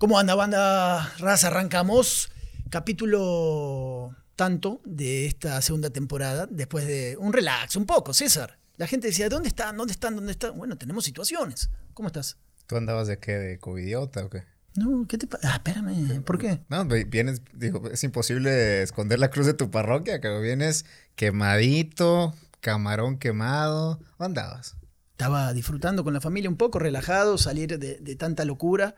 ¿Cómo anda, banda raza? Arrancamos capítulo tanto de esta segunda temporada, después de un relax, un poco, César. La gente decía, ¿dónde están? ¿Dónde están? ¿Dónde están? Bueno, tenemos situaciones. ¿Cómo estás? ¿Tú andabas de qué? ¿De covidiota o qué? No, ¿qué te pasa? Ah, espérame, ¿por qué? No, vienes, digo, es imposible esconder la cruz de tu parroquia, que vienes quemadito, camarón quemado. ¿Dónde andabas? Estaba disfrutando con la familia un poco, relajado, salir de, de tanta locura.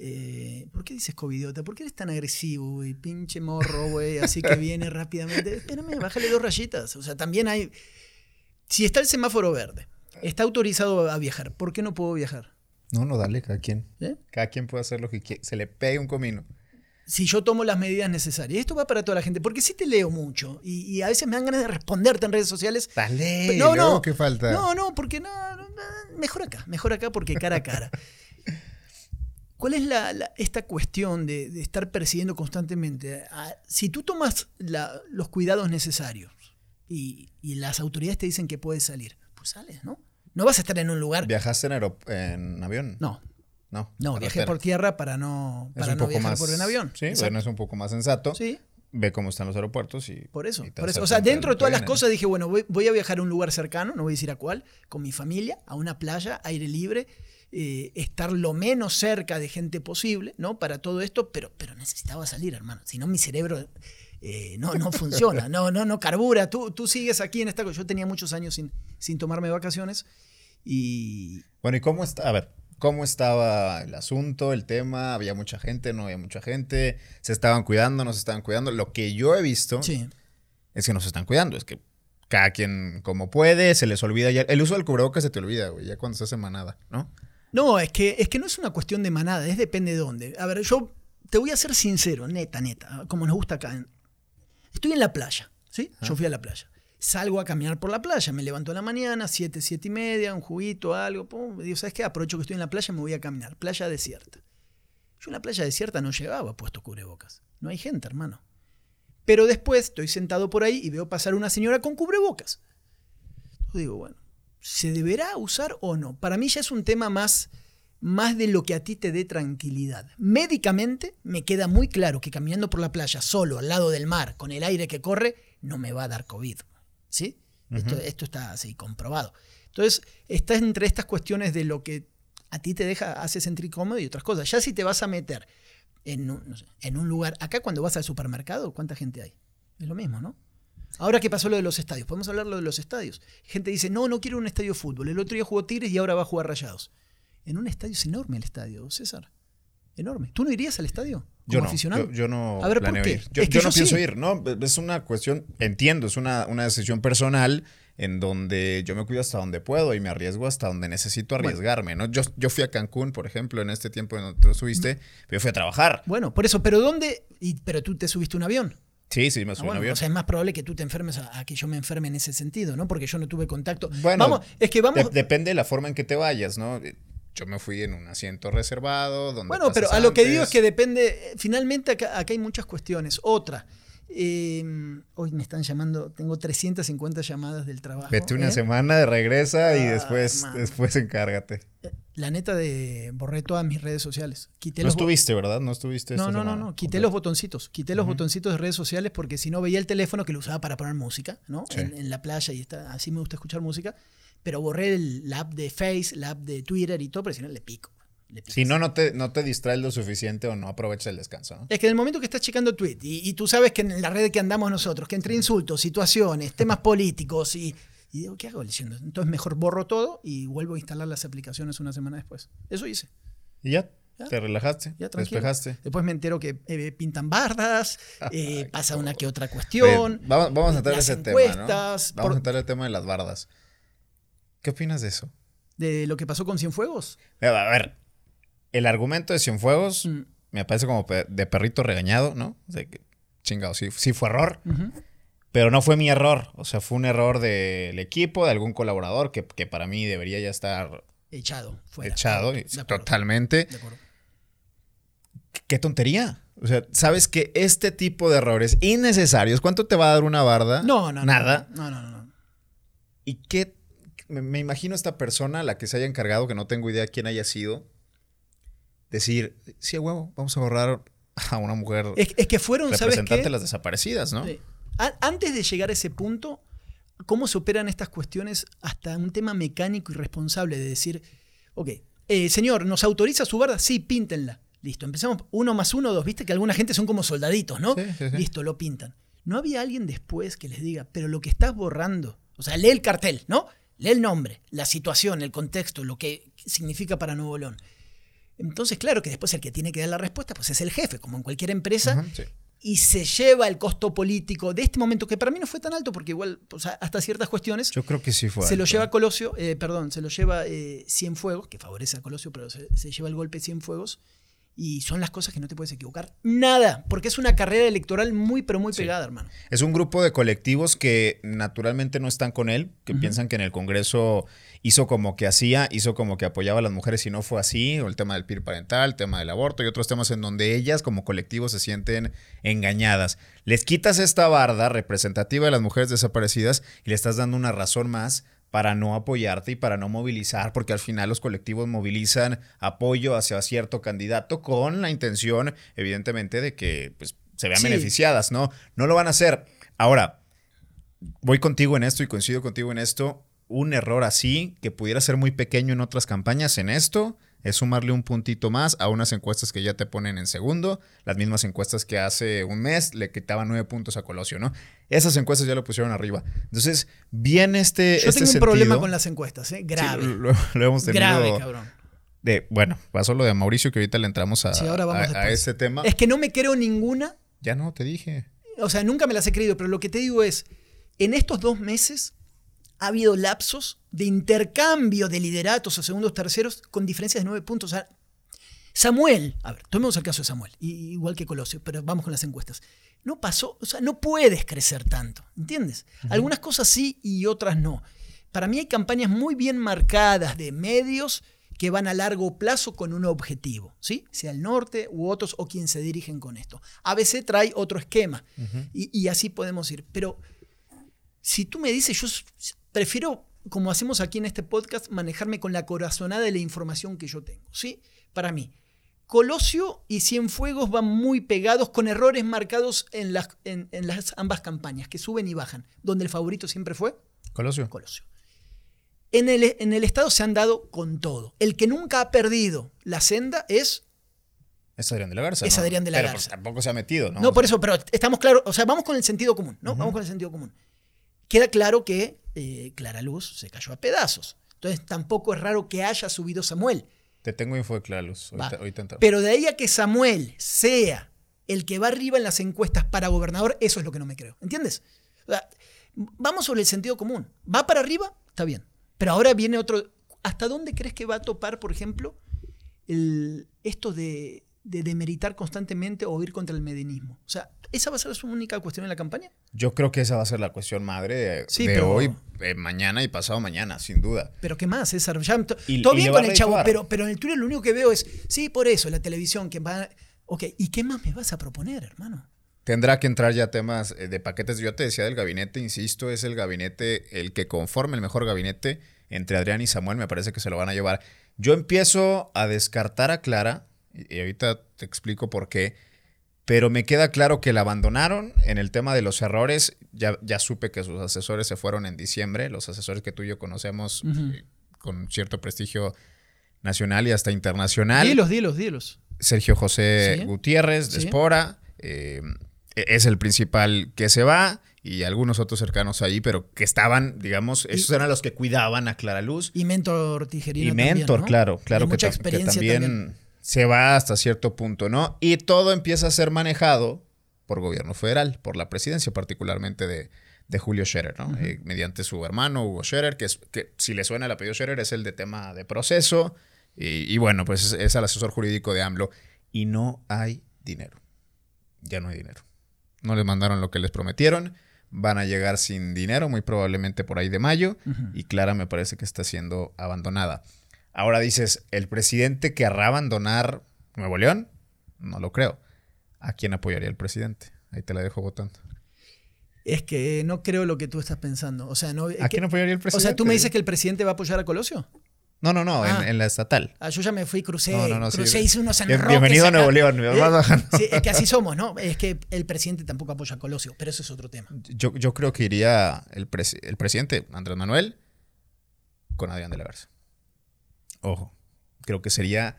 Eh, ¿Por qué dices covidiota? ¿Por qué eres tan agresivo, güey? Pinche morro, güey, así que viene rápidamente. Espérame, bájale dos rayitas. O sea, también hay. Si está el semáforo verde, está autorizado a viajar, ¿por qué no puedo viajar? No, no, dale, cada quien. ¿Eh? Cada quien puede hacer lo que quiera. Se le pegue un comino. Si yo tomo las medidas necesarias. Esto va para toda la gente, porque sí te leo mucho y, a veces me dan ganas de responderte en redes sociales. Dale, no, no, ¿qué falta? No, no, porque no, mejor acá, mejor acá porque cara a cara. ¿Cuál es la, esta cuestión de, estar persiguiendo constantemente? Ah, si tú tomas los cuidados necesarios y, las autoridades te dicen que puedes salir, pues sales, ¿no? No vas a estar en un lugar. ¿Viajaste en, en avión? No. No, no viajé por tierra para no, para no viajar por en avión. Sí, bueno, es un poco más sensato. Sí. Ve cómo están los aeropuertos y. Por eso, por eso. O sea, dentro de todas las cosas dije, bueno, voy, a viajar a un lugar cercano, no voy a decir a cuál, con mi familia, a una playa, aire libre, eh, estar lo menos cerca de gente posible, ¿no? Para todo esto, pero, pero necesitaba salir, hermano. Si no, mi cerebro eh, no, no funciona, no, no, no carbura. Tú, tú sigues aquí en esta cosa. Yo tenía muchos años sin, sin tomarme vacaciones y... Bueno, ¿y cómo está? A ver, ¿cómo estaba el asunto, el tema? ¿Había mucha gente? ¿No había mucha gente? ¿Se estaban cuidando? ¿No se estaban cuidando? Lo que yo he visto es que no se están cuidando. Es que cada quien como puede, se les olvida ya. El uso del cubrebocas se te olvida, güey, ya cuando se hace manada, ¿no? No, es que, es que no es una cuestión de manada, es depende de dónde. A ver, yo te voy a ser sincero, neta, neta, como nos gusta acá. Estoy en la playa, ¿sí? Yo fui a la playa. Salgo a caminar por la playa, me levanto en la mañana, siete, siete y media, un juguito, algo, pum, digo, ¿sabes qué? Aprovecho que estoy en la playa, me voy a caminar. Playa desierta. Yo en la playa desierta no llevaba puesto cubrebocas. No hay gente, hermano. Pero después estoy sentado por ahí y veo pasar una señora con cubrebocas. Yo digo, bueno, ¿se deberá usar o no? Para mí ya es un tema más, más de lo que a ti te dé tranquilidad. Médicamente me queda muy claro que caminando por la playa solo, al lado del mar, con el aire que corre, no me va a dar COVID. ¿Sí? esto, está así comprobado. Entonces, está entre estas cuestiones de lo que a ti te deja, hace sentir cómodo y otras cosas. Ya si te vas a meter en en un lugar, acá cuando vas al supermercado, ¿cuánta gente hay? Es lo mismo, ¿no? Ahora que pasó lo de los estadios, podemos hablar de los estadios. Gente dice, no, no quiero un estadio de fútbol. El otro día jugó Tigres y ahora va a jugar Rayados. En un estadio es enorme el estadio, César. Enorme. ¿Tú no irías al estadio? Como yo no, aficionado? Yo, no a ver, ¿por qué? Yo, no pienso ir, ¿no? Es una cuestión, entiendo, es una, una decisión personal en donde yo me cuido hasta donde puedo y me arriesgo hasta donde necesito arriesgarme, ¿no? Yo, yo fui a Cancún, por ejemplo, en este tiempo en donde tú subiste, pero yo fui a trabajar. Bueno, por eso, pero ¿dónde? Y, pero tú te subiste un avión. Sí, sí, me ah, un avión. O sea, es más probable que tú te enfermes a, que yo me enferme en ese sentido, ¿no? Porque yo no tuve contacto. Bueno, vamos, es que vamos. depende de la forma en que te vayas, ¿no? Yo me fui en un asiento reservado. Donde bueno, pero a lo que digo es que depende. Finalmente, acá, acá hay muchas cuestiones. Otra, Em, hoy me están llamando, tengo 350 llamadas del trabajo. Vete una ¿eh? semana, de regresa y ah, después, después encárgate. Eh, la neta de borré todas mis redes sociales. Quité no estuviste, ¿verdad? No estuviste. No, no, no, no. Quité los botoncitos. Quité los botoncitos de redes sociales porque si no veía el teléfono que lo usaba para poner música, ¿no? En, la playa y está, así me gusta escuchar música. Pero borré el, la app de Face, la app de Twitter y todo, pero si no le pico. Si no, no te, no te distraes lo suficiente o no aprovechas el descanso. Es que en el momento que estás checando tweet y, tú sabes que en la red que andamos nosotros, que entre insultos, situaciones, temas políticos y, y digo, ¿qué hago diciendo? Entonces mejor borro todo y vuelvo a instalar las aplicaciones una semana después. Eso hice. Y ya, te relajaste, ya, te despejaste. Después me entero que eh, pintan bardas, eh, pasa una que otra cuestión. vamos, a entrar ese tema. ¿no? Vamos a entrar el tema de las bardas. ¿Qué opinas de eso? ¿De lo que pasó con Cienfuegos? A ver, el argumento de Cienfuegos mm. me parece como de perrito regañado, ¿no? O sea, que, chingado, sí, sí fue error. Pero no fue mi error. O sea, fue un error del equipo, de algún colaborador que, para mí debería ya estar. Echado. Echado, totalmente. De acuerdo. Qué tontería. O sea, sabes que este tipo de errores innecesarios, ¿cuánto te va a dar una barda? No, no, Nada. No, no, no. no. ¿Y qué? Me, imagino esta persona, la que se haya encargado, que no tengo idea quién haya sido, decir, sí, huevo, vamos a borrar a una mujer es, que fueron, representante de las desaparecidas, ¿no? Antes de llegar a ese punto, ¿cómo se operan estas cuestiones hasta un tema mecánico y responsable de decir, ok, eh, señor, ¿nos autoriza su barda? Sí, píntenla. Listo, empezamos uno más uno, dos, viste que alguna gente son como soldaditos, ¿no? Listo, lo pintan. No había alguien después que les diga, pero lo que estás borrando, o sea, lee el cartel, ¿no? Lee el nombre, la situación, el contexto, lo que significa para Nuevo León. Entonces, claro que después el que tiene que dar la respuesta, pues es el jefe, como en cualquier empresa, y se lleva el costo político de este momento, que para mí no fue tan alto, porque igual, hasta ciertas cuestiones. Yo creo que sí fue. Se lo lleva Colosio, eh, perdón, se lo lleva eh, Cienfuegos, que favorece a Colosio, pero se, se lleva el golpe Cienfuegos y son las cosas que no te puedes equivocar. Nada, porque es una carrera electoral muy, pero muy pegada, hermano. Es un grupo de colectivos que naturalmente no están con él, que piensan que en el Congreso hizo como que hacía, hizo como que apoyaba a las mujeres y no fue así, o el tema del PIR parental, el tema del aborto y otros temas en donde ellas como colectivo se sienten engañadas. Les quitas esta barda representativa de las mujeres desaparecidas y le estás dando una razón más para no apoyarte y para no movilizar, porque al final los colectivos movilizan apoyo hacia cierto candidato con la intención, evidentemente, de que pues, se vean beneficiadas, ¿no? No lo van a hacer. Ahora, voy contigo en esto y coincido contigo en esto. Un error así, que pudiera ser muy pequeño en otras campañas, en esto, es sumarle un puntito más a unas encuestas que ya te ponen en segundo, las mismas encuestas que hace un mes le quitaban nueve puntos a Colosio, ¿no? Esas encuestas ya lo pusieron arriba. Entonces, viene este. Yo este tengo un problema con las encuestas, ¿eh? Grave. lo, hemos tenido. Grave, cabrón. De, bueno, pasó lo de Mauricio, que ahorita le entramos a, a, este tema. Es que no me creo ninguna. Ya no, te dije. O sea, nunca me las he creído, pero lo que te digo es, en estos dos meses ha habido lapsos de intercambio de lideratos a segundos terceros con diferencias de nueve puntos. Samuel, a ver, tomemos el caso de Samuel, igual que Colosio, pero vamos con las encuestas. No pasó, o sea, no puedes crecer tanto, ¿entiendes? Algunas cosas sí y otras no. Para mí hay campañas muy bien marcadas de medios que van a largo plazo con un objetivo, ¿sí? Sea el norte u otros o quien se dirigen con esto. A veces trae otro esquema y, y así podemos ir. Pero si tú me dices, yo prefiero, como hacemos aquí en este podcast, manejarme con la corazonada de la información que yo tengo. ¿sí? Para mí, Colosio y Cienfuegos van muy pegados con errores marcados en las, en, las ambas campañas, que suben y bajan. Donde el favorito siempre fue Colosio. Colosio. En el, en el Estado se han dado con todo. El que nunca ha perdido la senda es es Adrián de la Garza. Es Adrián de la pero Garza. tampoco se ha metido, ¿no? No, por eso, pero estamos claros. O sea, vamos con el sentido común, ¿no? Vamos con el sentido común. Queda claro que eh, Clara Luz se cayó a pedazos. Entonces tampoco es raro que haya subido Samuel. Te tengo info de Clara Luz. Pero de ahí a que Samuel sea el que va arriba en las encuestas para gobernador, eso es lo que no me creo. ¿Entiendes? vamos sobre el sentido común. ¿Va para arriba? Está bien. Pero ahora viene otro. ¿Hasta dónde crees que va a topar, por ejemplo, el, esto de, de demeritar constantemente o ir contra el medinismo? O sea, ¿Esa va a ser su única cuestión en la campaña? Yo creo que esa va a ser la cuestión madre de, hoy, eh, mañana y pasado mañana, sin duda. Pero ¿qué más, César? todo bien con el chavo, pero, pero en el Twitter lo único que veo es, sí, por eso, la televisión, que va... Ok, ¿y qué más me vas a proponer, hermano? Tendrá que entrar ya temas eh, de paquetes. Yo te decía del gabinete, insisto, es el gabinete, el que conforme el mejor gabinete entre Adrián y Samuel, me parece que se lo van a llevar. Yo empiezo a descartar a Clara, y ahorita te explico por qué pero me queda claro que la abandonaron en el tema de los errores. Ya, ya supe que sus asesores se fueron en diciembre, los asesores que tú y yo conocemos eh, con cierto prestigio nacional y hasta internacional. Dilos, dilos, dilos. Sergio José Gutiérrez de Espora eh, es el principal que se va y algunos otros cercanos ahí, pero que estaban, digamos, esos eran los que cuidaban a Clara Luz. Y Mentor Tijerino. Y Mentor, claro, claro que, también se va hasta cierto punto, ¿no? Y todo empieza a ser manejado por gobierno federal, por la presidencia particularmente de, Julio Scherer, ¿no? Eh, mediante su hermano Hugo Scherer, que, es, que si le suena el apellido Scherer es el de tema de proceso, y, bueno, pues es, el asesor jurídico de AMLO, y no hay dinero, ya no hay dinero. No les mandaron lo que les prometieron, van a llegar sin dinero, muy probablemente por ahí de mayo, y Clara me parece que está siendo abandonada. Ahora dices, ¿el presidente querrá abandonar Nuevo León? No lo creo. ¿A quién apoyaría el presidente? Ahí te la dejo votando. Es que no creo lo que tú estás pensando. O sea, no, ¿A quién apoyaría el presidente? O sea, ¿tú me dices que el presidente va a apoyar a Colosio? No, no, no, en, Ah. en la estatal. Ah, yo ya me fui, crucé, No, no, no, sí. crucé, hice unos Bien- bienvenido a. Nuevo León, me ¿Eh? vas. Sí, es que así somos, ¿no? Es que el presidente tampoco apoya a Colosio, pero eso es otro tema. Yo, yo creo que iría el, el presidente Andrés Manuel con Adrián de la Garza. Ojo, creo que sería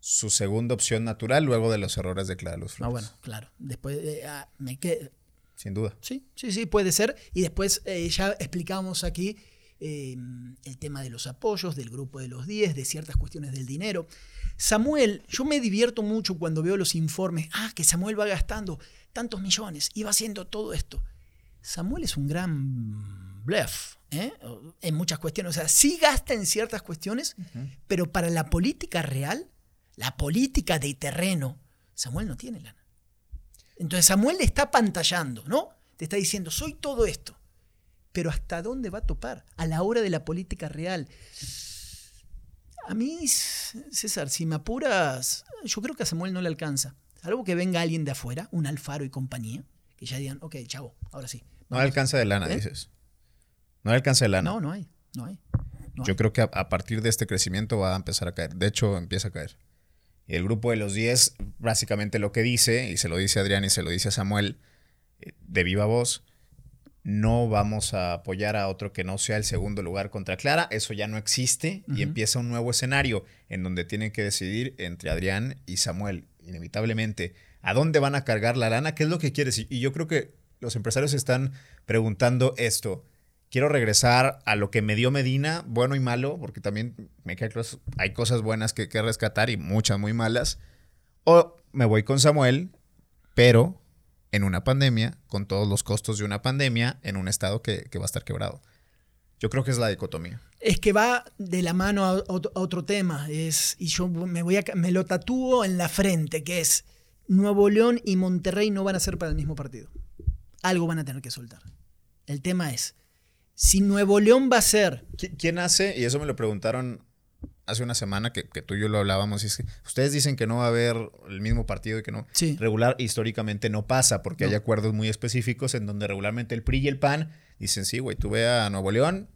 su segunda opción natural luego de los errores de Clara Luz Ah, bueno, claro. Después eh, ah, me quedé. Sin duda. Sí, sí, sí, puede ser. Y después eh, ya explicamos aquí eh, el tema de los apoyos, del grupo de los 10, de ciertas cuestiones del dinero. Samuel, yo me divierto mucho cuando veo los informes. Ah, que Samuel va gastando tantos millones y va haciendo todo esto. Samuel es un gran bluff ¿eh? en muchas cuestiones. O sea, sí gasta en ciertas cuestiones, pero para la política real, la política de terreno, Samuel no tiene lana. Entonces Samuel le está pantallando, ¿no? Te está diciendo, soy todo esto. Pero ¿hasta dónde va a topar? A la hora de la política real. A mí, César, si me apuras, yo creo que a Samuel no le alcanza. Salvo que venga alguien de afuera, un Alfaro y compañía, que ya digan, ok, chavo, ahora sí. No le alcanza de lana, ¿Eh? dices. No le alcanza de lana. No, no hay, no hay. no Yo hay. creo que a, a partir de este crecimiento va a empezar a caer. De hecho, empieza a caer. Y el grupo de los 10, básicamente lo que dice, y se lo dice Adrián y se lo dice a Samuel, eh, de viva voz, no vamos a apoyar a otro que no sea el segundo lugar contra Clara. Eso ya no existe y empieza un nuevo escenario en donde tienen que decidir entre Adrián y Samuel, inevitablemente, a dónde van a cargar la lana, qué es lo que quieres. Y yo creo que los empresarios están preguntando esto. Quiero regresar a lo que me dio Medina, bueno y malo, porque también me queda claro, hay cosas buenas que, que rescatar y muchas muy malas. O me voy con Samuel, pero en una pandemia, con todos los costos de una pandemia, en un estado que, va a estar quebrado. Yo creo que es la dicotomía. Es que va de la mano a otro, tema. Es, y yo me, voy a, me lo tatúo en la frente, que es Nuevo León y Monterrey no van a ser para el mismo partido. Algo van a tener que soltar. El tema es, si Nuevo León va a ser... ¿Qui- ¿Quién hace? Y eso me lo preguntaron hace una semana que, que tú y yo lo hablábamos. Y es que ustedes dicen que no va a haber el mismo partido y que no. Sí. Regular históricamente no pasa porque No. hay acuerdos muy específicos en donde regularmente el PRI y el PAN dicen, sí, güey, tú ve a Nuevo León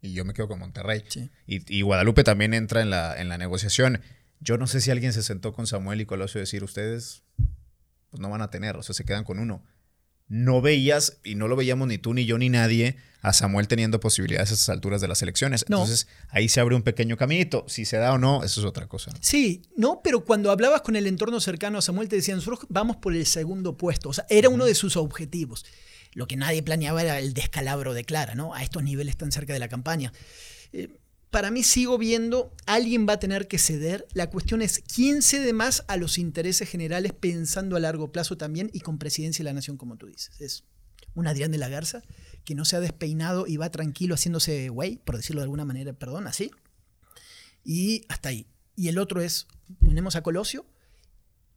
y yo me quedo con Monterrey. Sí. Y, y Guadalupe también entra en la, en la negociación. Yo no sé si alguien se sentó con Samuel y Colosio a decir, ustedes pues no van a tener, o sea, se quedan con uno. No veías, y no lo veíamos ni tú, ni yo, ni nadie, a Samuel teniendo posibilidades a esas alturas de las elecciones. No. Entonces, ahí se abre un pequeño caminito. Si se da o no, eso es otra cosa. Sí, no, pero cuando hablabas con el entorno cercano a Samuel te decían, nosotros vamos por el segundo puesto. O sea, era uno de sus objetivos. Lo que nadie planeaba era el descalabro de Clara, ¿no? A estos niveles tan cerca de la campaña. Eh, para mí sigo viendo, alguien va a tener que ceder. La cuestión es quién cede más a los intereses generales pensando a largo plazo también y con presidencia de la nación, como tú dices. Es un Adrián de la Garza que no se ha despeinado y va tranquilo haciéndose güey, por decirlo de alguna manera, perdón, así. Y hasta ahí. Y el otro es, tenemos a Colosio,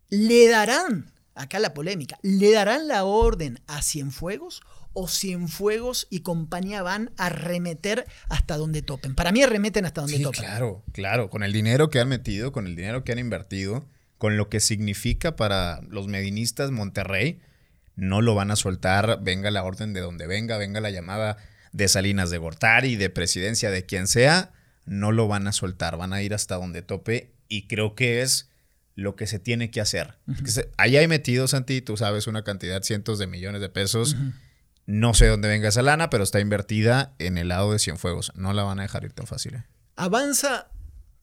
le darán, acá la polémica, le darán la orden a Cienfuegos o Cienfuegos y compañía van a arremeter hasta donde topen. Para mí arremeten hasta donde Sí, topen. claro, claro. Con el dinero que han metido, con el dinero que han invertido, con lo que significa para los medinistas Monterrey, no lo van a soltar. Venga la orden de donde venga, venga la llamada de Salinas de Gortari, de presidencia, de quien sea, no lo van a soltar. Van a ir hasta donde tope y creo que es lo que se tiene que hacer. Se- Ahí hay metido, Santi, tú sabes, una cantidad, cientos de millones de pesos. No sé dónde venga esa lana, pero está invertida en el lado de Cienfuegos. No la van a dejar ir tan fácil. ¿eh? Avanza,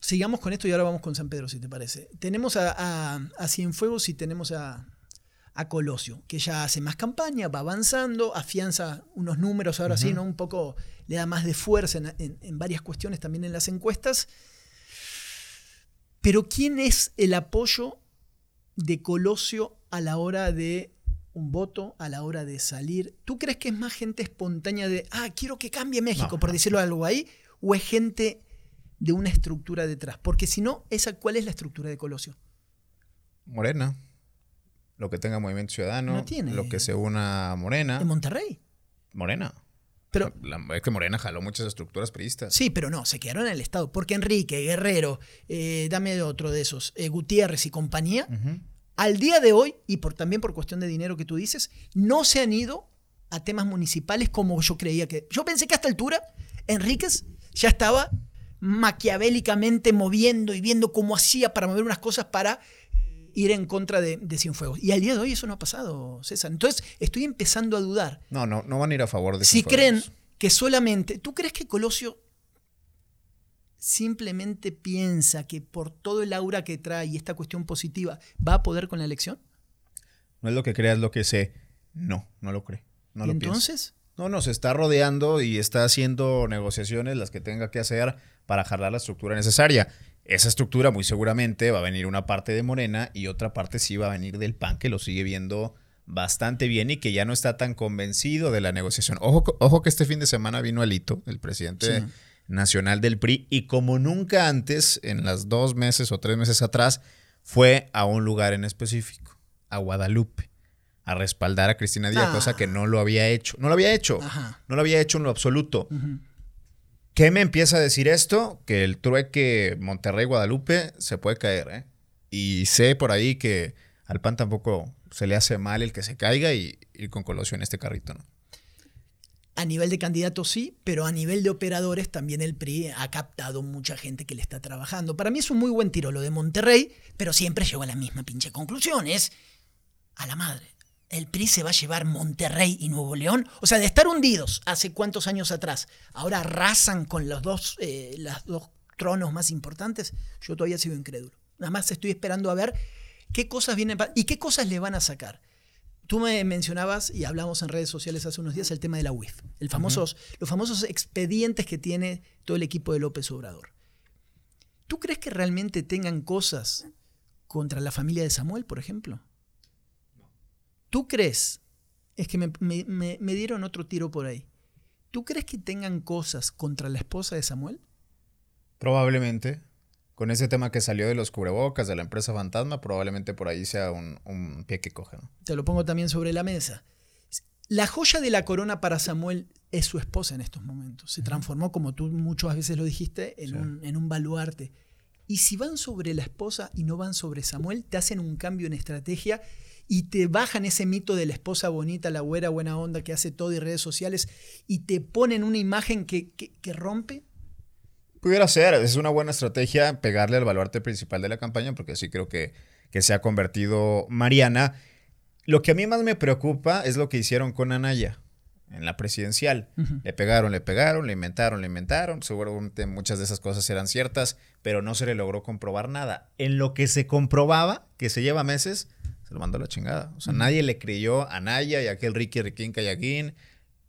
sigamos con esto y ahora vamos con San Pedro, si te parece. Tenemos a, a, a Cienfuegos y tenemos a, a Colosio, que ya hace más campaña, va avanzando, afianza unos números ahora sí, ¿no? Un poco le da más de fuerza en, en- en varias cuestiones también en las encuestas. Pero ¿quién es el apoyo de Colosio a la hora de un voto, a la hora de salir? ¿Tú crees que es más gente espontánea de, ah, quiero que cambie México, No. por decirlo algo ahí? ¿O es gente de una estructura detrás? Porque si no, esa, ¿cuál es la estructura de Colosio? Morena. Lo que tenga Movimiento Ciudadano. No tiene. Lo que se una a Morena. En Monterrey. Morena. Pero, La- es que Morena jaló muchas estructuras priistas. sí, pero no, se quedaron en el Estado. Porque Enrique, Guerrero, eh, dame otro de esos, eh, Gutiérrez y compañía. Al día de hoy, y por, también por cuestión de dinero que tú dices, no se han ido a temas municipales como yo creía que. Yo pensé que a esta altura Enríquez ya estaba maquiavélicamente moviendo y viendo cómo hacía para mover unas cosas para ir en contra de, de Cienfuegos. Y al día de hoy eso no ha pasado, César. Entonces estoy empezando a dudar. No, no, no van a ir a favor de Si creen que solamente. ¿Tú crees que Colosio simplemente piensa que por todo el aura que trae y esta cuestión positiva va a poder con la elección? No es lo que crea, es lo que sé. No, no lo cree. No ¿Y entonces? No, no, se está rodeando y está haciendo negociaciones las que tenga que hacer para jalar la estructura necesaria. Esa estructura muy seguramente va a venir una parte de Morena y otra parte sí va a venir del PAN, que lo sigue viendo bastante bien y que ya no está tan convencido de la negociación. Ojo, ojo que este fin de semana vino Alito, el presidente nacional del PRI, y como nunca antes, en las dos meses o tres meses atrás, fue a un lugar en específico, a Guadalupe, a respaldar a Cristina Díaz, cosa que no lo había hecho. No lo había hecho. No lo había hecho en lo absoluto. ¿Qué me empieza a decir esto? Que el trueque Monterrey-Guadalupe se puede caer, ¿eh? Y sé por ahí que al PAN tampoco se le hace mal el que se caiga y ir con Colosio en este carrito, ¿no? A nivel de candidatos sí, pero a nivel de operadores también el PRI ha captado mucha gente que le está trabajando. Para mí es un muy buen tiro lo de Monterrey, pero siempre llego a la misma pinche conclusión, es a la madre. El PRI se va a llevar Monterrey y Nuevo León. O sea, de estar hundidos hace cuántos años atrás, ahora arrasan con los dos, eh, dos tronos más importantes. Yo todavía sigo incrédulo. Nada más estoy esperando a ver qué cosas vienen y qué cosas le van a sacar. Tú me mencionabas y hablamos en redes sociales hace unos días el tema de la UIF, el famosos, los famosos expedientes que tiene todo el equipo de López Obrador. ¿Tú crees que realmente tengan cosas contra la familia de Samuel, por ejemplo? ¿Tú crees? Es que me, me dieron otro tiro por ahí. ¿Tú crees que tengan cosas contra la esposa de Samuel? Probablemente con ese tema que salió de los cubrebocas, de la empresa fantasma, probablemente por ahí sea un, pie que coge. Te lo pongo también sobre la mesa. La joya de la corona para Samuel es su esposa en estos momentos. Se transformó, como tú muchas veces lo dijiste, en, un, en un baluarte. Y si van sobre la esposa y no van sobre Samuel, te hacen un cambio en estrategia y te bajan ese mito de la esposa bonita, la güera buena onda que hace todo y redes sociales y te ponen una imagen que, que rompe Pudiera ser, es una buena estrategia pegarle al baluarte principal de la campaña, porque sí creo que, que se ha convertido Mariana. Lo que a mí más me preocupa es lo que hicieron con Anaya en la presidencial. Le pegaron, le pegaron, le inventaron, le inventaron. Seguramente muchas de esas cosas eran ciertas, pero no se le logró comprobar nada. En lo que se comprobaba, que se lleva meses, se lo mandó a la chingada. O sea, nadie le creyó a Anaya y a aquel Ricky Riquín Callaguín.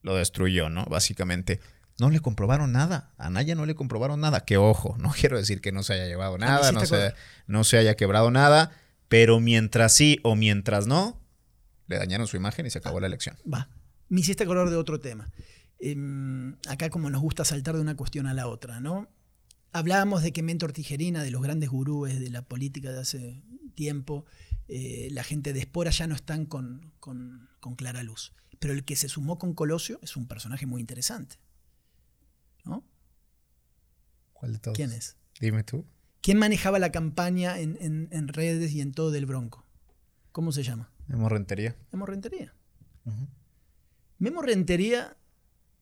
Lo destruyó, ¿no? Básicamente no le comprobaron nada. A Naya no le comprobaron nada. Que ojo, no quiero decir que no se haya llevado nada, no se, no se haya quebrado nada, pero mientras sí o mientras no, le dañaron su imagen y se acabó la elección. Va. Me hiciste color de otro tema. Em, acá como nos gusta saltar de una cuestión a la otra, ¿no? Hablábamos de que Mentor Tijerina, de los grandes gurúes de la política de hace tiempo, eh, la gente de Espora ya no están con, con, con clara luz. Pero el que se sumó con Colosio es un personaje muy interesante. ¿No? ¿Cuál de todos? ¿Quién es? Dime tú. ¿Quién manejaba la campaña en, redes y en todo del Bronco? ¿Cómo se llama? Memo Rentería. Memo Rentería. Memo Rentería,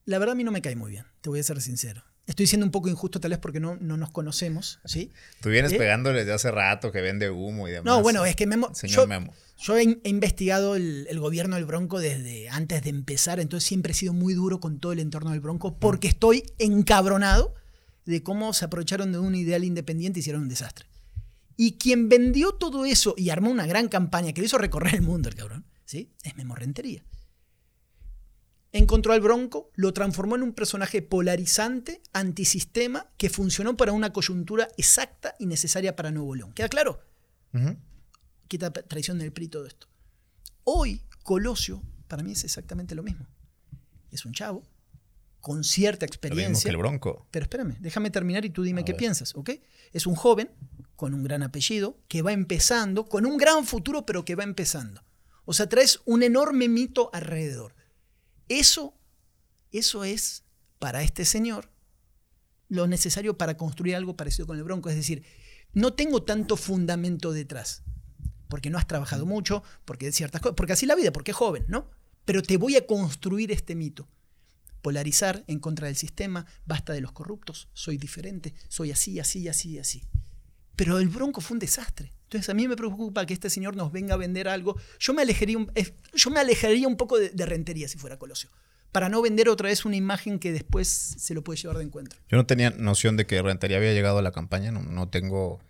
la verdad a mí no me cae muy bien, te voy a ser sincero. Estoy siendo un poco injusto tal vez porque no, no nos conocemos, ¿sí? Tú vienes ¿Eh? pegándole de hace rato que vende humo y demás. No, bueno, es que Memo... Señor Memo. Yo he, investigado el, gobierno del Bronco desde antes de empezar, entonces siempre he sido muy duro con todo el entorno del Bronco porque estoy encabronado de cómo se aprovecharon de un ideal independiente y hicieron un desastre. Y quien vendió todo eso y armó una gran campaña que le hizo recorrer el mundo, el cabrón, ¿sí? Es Memo Rentería. Encontró al Bronco, lo transformó en un personaje polarizante, antisistema, que funcionó para una coyuntura exacta y necesaria para Nuevo León. ¿Queda claro? Quita traición del PRI todo esto. Hoy, Colosio, para mí es exactamente lo mismo. Es un chavo con cierta experiencia. que el bronco. Pero espérame, déjame terminar y tú dime qué piensas, ¿ok? Es un joven con un gran apellido que va empezando, con un gran futuro, pero que va empezando. O sea, traes un enorme mito alrededor. Eso, eso es para este señor lo necesario para construir algo parecido con el bronco. Es decir, no tengo tanto fundamento detrás porque no has trabajado mucho, porque ciertas cosas, porque así la vida, porque es joven, ¿no? Pero te voy a construir este mito. polarizar en contra del sistema, basta de los corruptos, soy diferente, soy así, así, así, así. Pero el Bronco fue un desastre. Entonces a mí me preocupa que este señor nos venga a vender algo. Yo me alejaría un, yo me alejaría un poco de, rentería si fuera Colosio para no vender otra vez una imagen que después se lo puede llevar de encuentro. Yo no tenía noción de que Rentería había llegado a la campaña, no, no, tengo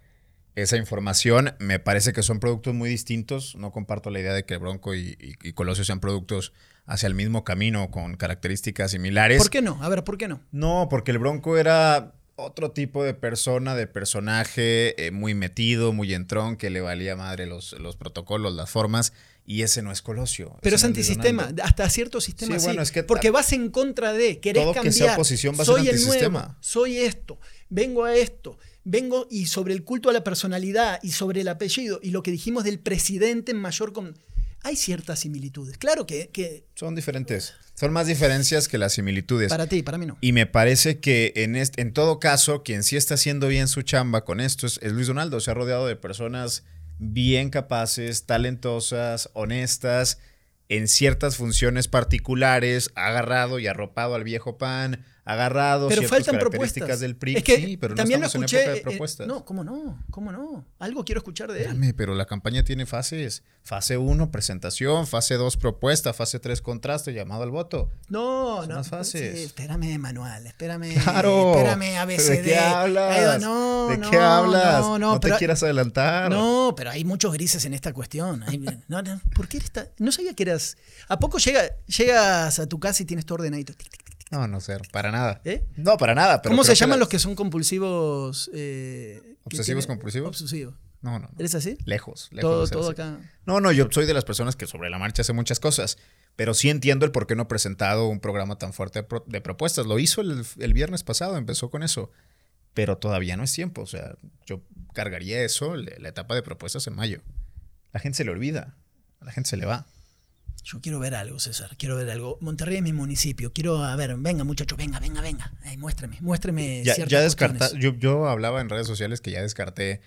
esa información. Me parece que son productos muy distintos. No comparto la idea de que Bronco y, y Colosio sean productos hacia el mismo camino con características similares. ¿Por qué no? A ver, ¿por qué no? No, porque el Bronco era otro tipo de persona, de personaje eh, muy metido, muy entrón, que le valía madre los, los protocolos, las formas. Y ese no es Colosio. Pero es antisistema, hasta cierto sistema sí, Bueno, es que porque vas en contra de, querés todo cambiar. Que sea oposición va soy a ser el nuevo, soy esto, vengo a esto, vengo y sobre el culto a la personalidad y sobre el apellido y lo que dijimos del presidente en mayor con hay ciertas similitudes. Claro que, Son diferentes. Son más diferencias que las similitudes. Para ti, para mí no. Y me parece que en, este, en todo caso, quien sí está haciendo bien su chamba con esto es, Luis Donaldo. Se ha rodeado de personas bien capaces, talentosas, honestas, en ciertas funciones particulares, agarrado y arropado al viejo pan, agarrado pero faltan características propuestas. del PRI. Es que sí, pero también lo escuché. Eh, propuestas. no, ¿cómo no? ¿Cómo no? Algo quiero escuchar de él. pero la campaña tiene fases. Fase 1, presentación. Fase 2, propuesta. Fase 3, contraste, llamado al voto. No, no. Más fases. espérame, Manuel. Espérame. Claro. Espérame, ABCD. ¿De qué hablas? no, ¿De qué hablas? No, no, te quieras adelantar. No, pero hay muchos grises en esta cuestión. no, no, ¿Por qué eres No sabía que eras. ¿A poco llega, llegas a tu casa y tienes tu ordenadito? No, no sé, para nada. ¿Eh? No, para nada. ¿Cómo se llaman los que son compulsivos? Eh, ¿Obsesivos compulsivos? Obsesivos. No, no, ¿Eres así? Lejos, lejos. Todo, acá. No, no, yo soy de las personas que sobre la marcha hace muchas cosas, pero sí entiendo el por qué no he presentado un programa tan fuerte de propuestas. Lo hizo el, viernes pasado, empezó con eso, pero todavía no es tiempo. O sea, yo cargaría eso, la etapa de propuestas en mayo. La gente se le olvida, la gente se le va. Yo quiero ver algo, César, quiero ver algo. Monterrey es mi municipio, quiero, a ver, venga muchacho, venga, venga, venga. muéstrame, muéstrame. Ya, ya descarta, yo, yo hablaba en redes sociales que ya descarté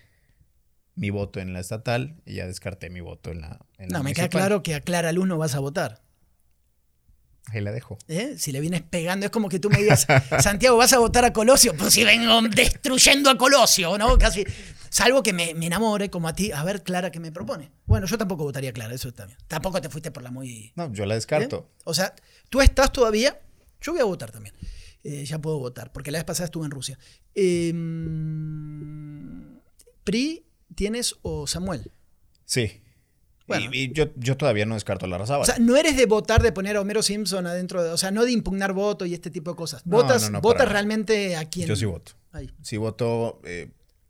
mi voto en la estatal y ya descarté mi voto en la. En no, me queda claro que a Clara Luz no vas a votar. Ahí la dejo. ¿Eh? Si le vienes pegando, es como que tú me digas, Santiago, ¿vas a votar a Colosio? Pues si vengo destruyendo a Colosio, ¿no? Casi. Salvo que me, enamore como a ti. A ver, Clara, ¿qué me propone? Bueno, yo tampoco votaría Clara, eso también. Tampoco te fuiste por la muy. No, yo la descarto. ¿Eh? O sea, tú estás todavía. Yo voy a votar también. Eh, ya puedo votar, porque la vez pasada estuve en Rusia. Em, ¿PRI tienes o Samuel? Sí. Y, yo, yo, todavía no descarto la raza. O sea, no eres de votar, de poner a Homero Simpson adentro de. O sea, no de impugnar voto y este tipo de cosas. Votas, votas realmente a quién. Yo sí voto. Ahí. Sí voto. Eh,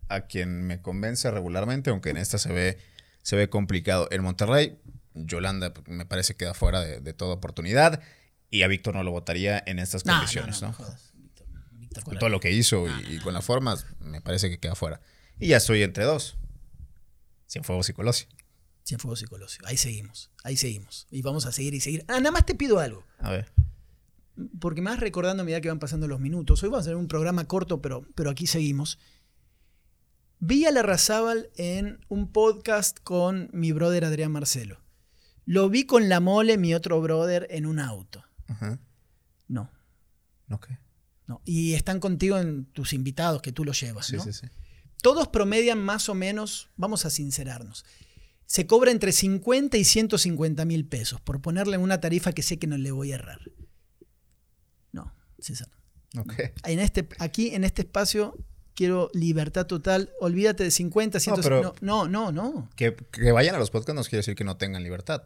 a quien me convence regularmente, aunque en esta se ve, se ve complicado. En Monterrey, Yolanda pues, me parece que queda fuera de, toda oportunidad y a Víctor no lo votaría en estas condiciones, ¿no? con todo lo que hizo y, con las formas, me parece que queda fuera. Y ya estoy entre dos. Cienfuegos y Colosio. Cienfuegos y Colosio. Ahí seguimos. Ahí seguimos. Y vamos a seguir y seguir. Ah, nada más te pido algo. A ver. Porque más recordando a medida que van pasando los minutos. Hoy vamos a hacer un programa corto, pero, pero aquí seguimos. Vi a Larrazábal en un podcast con mi brother Adrián Marcelo. Lo vi con la mole, mi otro brother, en un auto. Ajá. No. Ok. No. Y están contigo en tus invitados que tú los llevas. Sí, sí, sí. Todos promedian más o menos, vamos a sincerarnos, se cobra entre 50 y 150 mil pesos por ponerle una tarifa que sé que no le voy a errar. No, César. Ok. En este, aquí, en este espacio, quiero libertad total, olvídate de 50, 100, no, no, no, no. Que, vayan a los podcasts no quiere decir que no tengan libertad.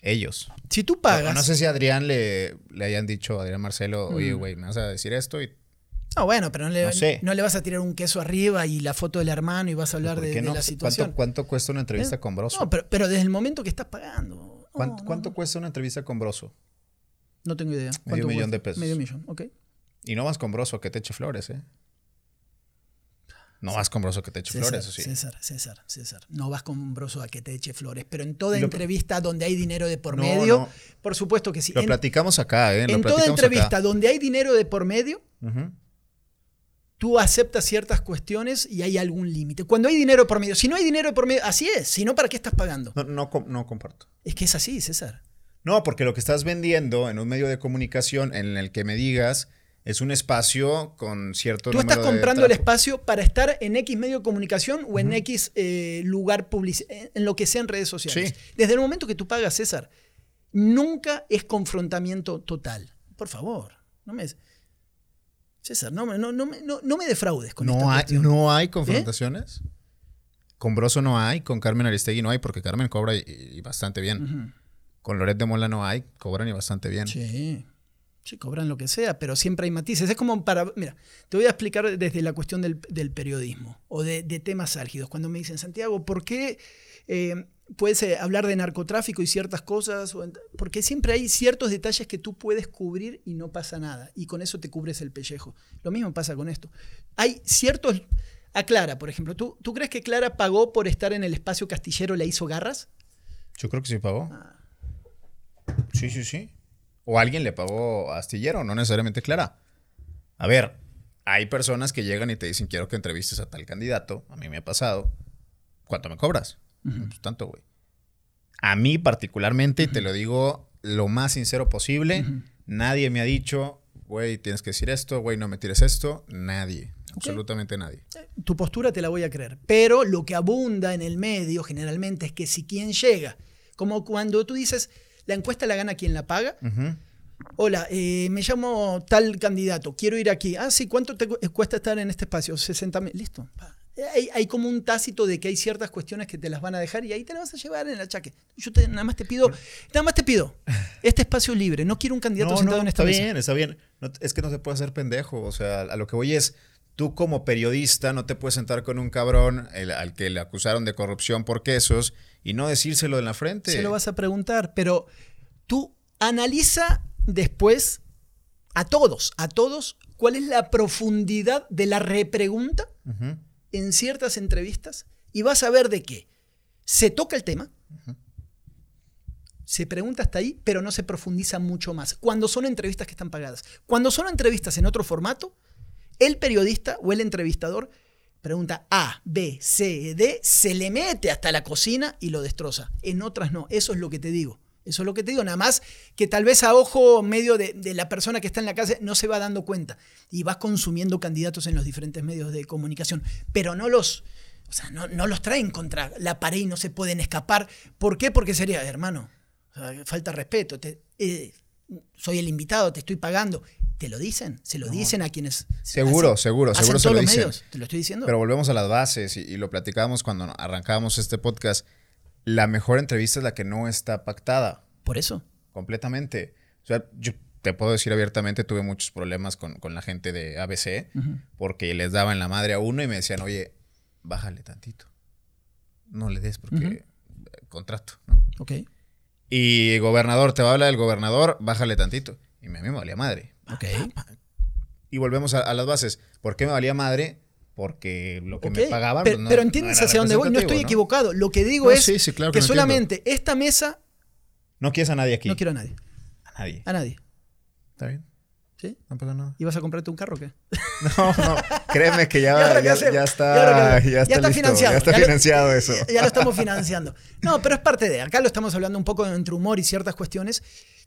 Ellos. Si tú pagas. No, sé si a Adrián le, le hayan dicho a Adrián Marcelo, oye, mm. güey, me vas a decir esto y. No, bueno, pero no le, no, le vas a tirar un queso arriba y la foto del hermano y vas a hablar de, la situación. ¿Cuánto, cuesta una entrevista ¿Eh? con Broso? No, pero, pero, desde el momento que estás pagando. ¿Cuánto, cuesta una entrevista con Broso? No tengo idea. Medio millón de pesos. Medio millón, ok. Y no vas con Broso que te eche flores, ¿eh? No vas con Broso que te eche flores, sí. César, César, César. No vas con Broso a que te eche flores. Pero en toda entrevista donde hay dinero de por medio, por supuesto que sí. Lo platicamos acá, ¿eh? en toda entrevista donde hay dinero de por medio, tú aceptas ciertas cuestiones y hay algún límite. Cuando hay dinero por medio, si no hay dinero por medio, así es. Si no, ¿para qué estás pagando? No, no, no comparto. Es que es así, César. No, porque lo que estás vendiendo en un medio de comunicación en el que me digas es un espacio con cierto Tú estás comprando el espacio para estar en X medio de comunicación o en X eh, lugar publicitario, en lo que sea en redes sociales. Desde el momento que tú pagas, César, nunca es confrontamiento total. Por favor, no me... César, no, no, no, no me defraudes con no hay, ¿No hay confrontaciones? Con Broso no hay, con Carmen Aristegui no hay, porque Carmen cobra y, bastante bien. Con Loret de Mola no hay, cobran y bastante bien. Sí. Sí, cobran lo que sea, pero siempre hay matices. Es como para. Mira, te voy a explicar desde la cuestión del, periodismo o de, temas álgidos. Cuando me dicen, Santiago, ¿por qué eh, puedes eh, hablar de narcotráfico y ciertas cosas? porque siempre hay ciertos detalles que tú puedes cubrir y no pasa nada. Y con eso te cubres el pellejo. Lo mismo pasa con esto. Hay ciertos. A Clara, por ejemplo. ¿Tú, ¿Tú crees que Clara pagó por estar en el espacio castillero, le hizo garras? Yo creo que sí pagó. Ah. Sí, sí, sí. O alguien le pagó a Astillero, no necesariamente Clara. A ver, hay personas que llegan y te dicen quiero que entrevistes a tal candidato. A mí me ha pasado. ¿Cuánto me cobras? Pues tanto, güey. A mí particularmente, y te lo digo lo más sincero posible, nadie me ha dicho, güey, tienes que decir esto, güey, no me tires esto. Nadie. Absolutamente nadie. Eh, tu postura te la voy a creer. Pero lo que abunda en el medio generalmente es que si quien llega, como cuando tú dices, la encuesta la gana quien la paga. Hola, eh, me llamo tal candidato, quiero ir aquí. Ah, sí, ¿cuánto te cuesta estar en este espacio? 60 mil. Listo. Hay, como un tácito de que hay ciertas cuestiones que te las van a dejar y ahí te las vas a llevar en el achaque. Yo nada más te pido, nada más te pido, este espacio libre. No quiero un candidato sentado en esta está bien, está bien. es que no se puede hacer pendejo. O sea, a lo que voy es, tú como periodista no te puedes sentar con un cabrón al que le acusaron de corrupción por quesos y no decírselo en la frente. Se lo vas a preguntar, pero tú analiza después a todos, a todos, cuál es la profundidad de la repregunta en ciertas entrevistas y vas a ver de qué se toca el tema, se pregunta hasta ahí, pero no se profundiza mucho más. Cuando son entrevistas que están pagadas. Cuando son entrevistas en otro formato, el periodista o el entrevistador pregunta A, B, C, D, se le mete hasta la cocina y lo destroza. En otras no, eso es lo que te digo. Eso es lo que te digo, nada más que tal vez a ojo medio de, la persona que está en la casa no se va dando cuenta y vas consumiendo candidatos en los diferentes medios de comunicación, pero no los, o sea, no, los traen contra la pared y no se pueden escapar. ¿Por qué? Porque sería, hermano, falta respeto, eh, soy el invitado, te estoy pagando. ¿Te lo dicen? ¿Se lo dicen a quienes... Seguro, seguro, seguro se lo dicen. Medios? ¿Te lo estoy diciendo? Pero volvemos a las bases y, lo platicábamos cuando arrancábamos este podcast. La mejor entrevista es la que no está pactada. Por eso. Completamente. O sea, yo te puedo decir abiertamente, tuve muchos problemas con, la gente de ABC porque les daban la madre a uno y me decían, oye, bájale tantito. No le des porque contrato, ¿no? Ok. Y gobernador, te va a hablar del gobernador, bájale tantito. Y a mí me valía madre. Y volvemos a, las bases. ¿Por qué me valía madre? Porque lo que me pagaban. Pero, pues, entiendes hacia dónde voy. No estoy equivocado. Lo que digo es que, solamente esta mesa. No quieres a nadie aquí. No quiero a nadie. A nadie. A nadie. ¿Está bien? ¿Sí? No pasa nada. ¿Ibas a comprarte un carro o qué? No, no. Créeme que ya, ya, está, ya, está, financiado. Ya está financiado eso. Ya, lo estamos financiando. No, pero es parte de. Acá lo estamos hablando un poco entre humor y ciertas cuestiones.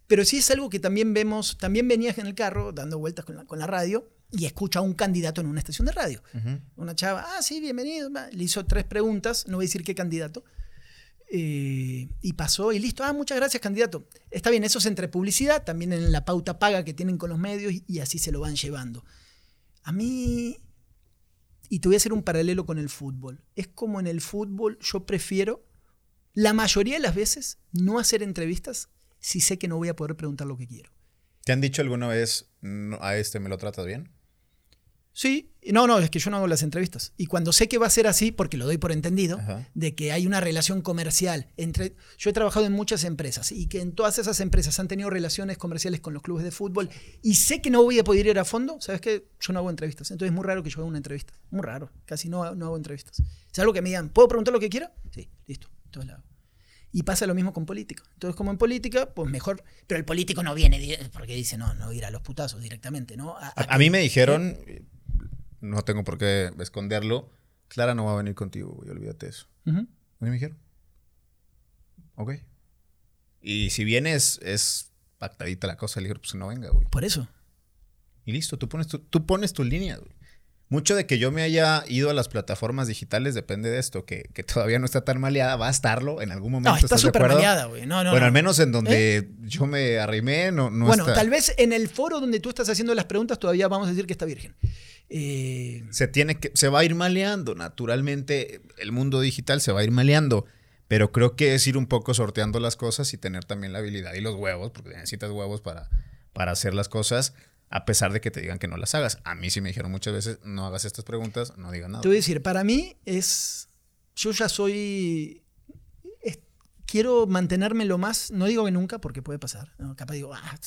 Pero sí es algo que también vemos, también venías en el carro dando vueltas con la, con la radio y escucha a un candidato en una estación de radio. Una chava, ah, sí, bienvenido, le hizo tres preguntas, no voy a decir qué candidato, eh, y pasó y listo, ah, muchas gracias candidato. Está bien, eso es entre publicidad, también en la pauta paga que tienen con los medios y así se lo van llevando. A mí, y te voy a hacer un paralelo con el fútbol, es como en el fútbol yo prefiero, la mayoría de las veces, no hacer entrevistas si sé que no voy a poder preguntar lo que quiero. ¿Te han dicho alguna vez, a este me lo tratas bien? Sí, no, no, es que yo no hago las entrevistas. Y cuando sé que va a ser así, porque lo doy por entendido, de que hay una relación comercial entre... Yo he trabajado en muchas empresas y que en todas esas empresas han tenido relaciones comerciales con los clubes de fútbol y sé que no voy a poder ir a fondo, ¿sabes qué? Yo no hago entrevistas. Entonces es muy raro que yo haga una entrevista. Muy raro. Casi no, no hago entrevistas. Es algo que me digan, ¿puedo preguntar lo que quiera? Sí, listo. Entonces la hago. Y pasa lo mismo con política. Entonces, como en política, pues mejor. Pero el político no viene porque dice, no, no ir a los putazos directamente, ¿no? A, mí me dijeron, no tengo por qué esconderlo, Clara no va a venir contigo, güey, olvídate eso. ¿A mí me dijeron? Ok. Y si vienes, es pactadita la cosa, le digo, pues no venga, güey. Por eso. Y listo, tú pones tu, tú pones tu línea, güey. Mucho de que yo me haya ido a las plataformas digitales depende de esto, que, todavía no está tan maleada, va a estarlo en algún momento. No, está súper maleada, güey. No, no, bueno, al menos en donde ¿Eh? yo me arrimé, no, no Bueno, tal vez en el foro donde tú estás haciendo las preguntas todavía vamos a decir que está virgen. Eh, se tiene que, se va a ir maleando, naturalmente el mundo digital se va a ir maleando. Pero creo que es ir un poco sorteando las cosas y tener también la habilidad y los huevos, porque necesitas huevos para, para hacer las cosas a pesar de que te digan que no las hagas. A mí sí me dijeron muchas veces, no hagas estas preguntas, no digas nada. Te voy a decir, para mí es, yo ya soy, quiero mantenerme lo más, no digo que nunca, porque puede pasar, capaz digo, ah,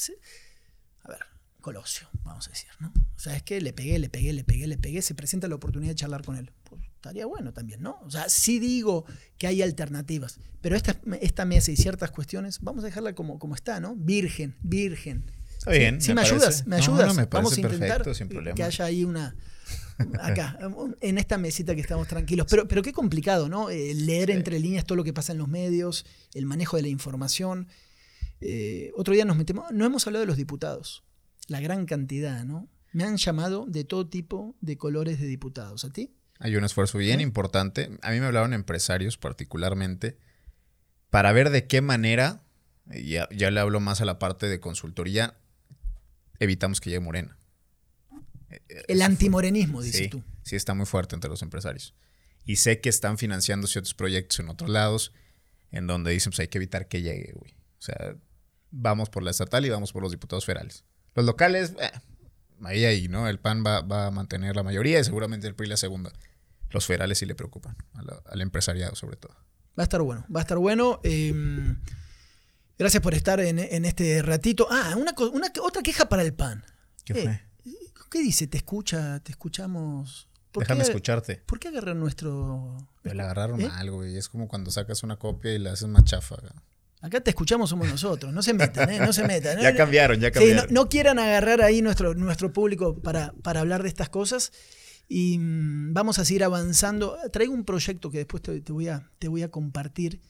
a ver, Colosio, vamos a decir, ¿no? O sea, es que le pegué, le pegué, le pegué, le pegué, se presenta la oportunidad de charlar con él. Pues estaría bueno también, ¿no? O sea, sí digo que hay alternativas, pero esta, esta mesa y ciertas cuestiones, vamos a dejarla como, como está, ¿no? Virgen, virgen Está bien. Sí, me, ayudas, me ayudas. Vamos a intentar que haya ahí una. Acá, en esta mesita que estamos tranquilos. Pero, pero qué complicado, ¿no? Eh, leer entre líneas todo lo que pasa en los medios, el manejo de la información. Eh, otro día nos metemos. No hemos hablado de los diputados. La gran cantidad, ¿no? Me han llamado de todo tipo de colores de diputados. ¿A ti? Hay un esfuerzo bien importante. A mí me hablaron empresarios particularmente para ver de qué manera, ya, ya le hablo más a la parte de consultoría, evitamos que llegue Morena. El antimorenismo, dices tú. Sí, está muy fuerte entre los empresarios. Y sé que están financiando ciertos proyectos en otros lados en donde dicen, pues hay que evitar que llegue, güey. O sea, vamos por la estatal y vamos por los diputados federales. Los locales, eh, ahí, ahí, ¿no? El PAN va, a mantener la mayoría y seguramente el PRI la segunda. Los federales sí le preocupan, al empresariado sobre todo. Va a estar bueno, va a estar bueno. Em, Gracias por estar en, este ratito. Ah, una, una, otra queja para el pan. ¿Qué fue? Eh, ¿Qué dice? ¿Te escucha? ¿Te escuchamos? Déjame escucharte. ¿Por qué agarrar nuestro...? le agarraron ¿Eh? algo y es como cuando sacas una copia y la haces más chafa. Acá te escuchamos somos nosotros, no se metan, ¿eh? no se metan. ya cambiaron, ya cambiaron. no, quieran agarrar ahí nuestro, nuestro público para, para hablar de estas cosas y mm, vamos a seguir avanzando. Traigo un proyecto que después te, voy, a, te voy a compartir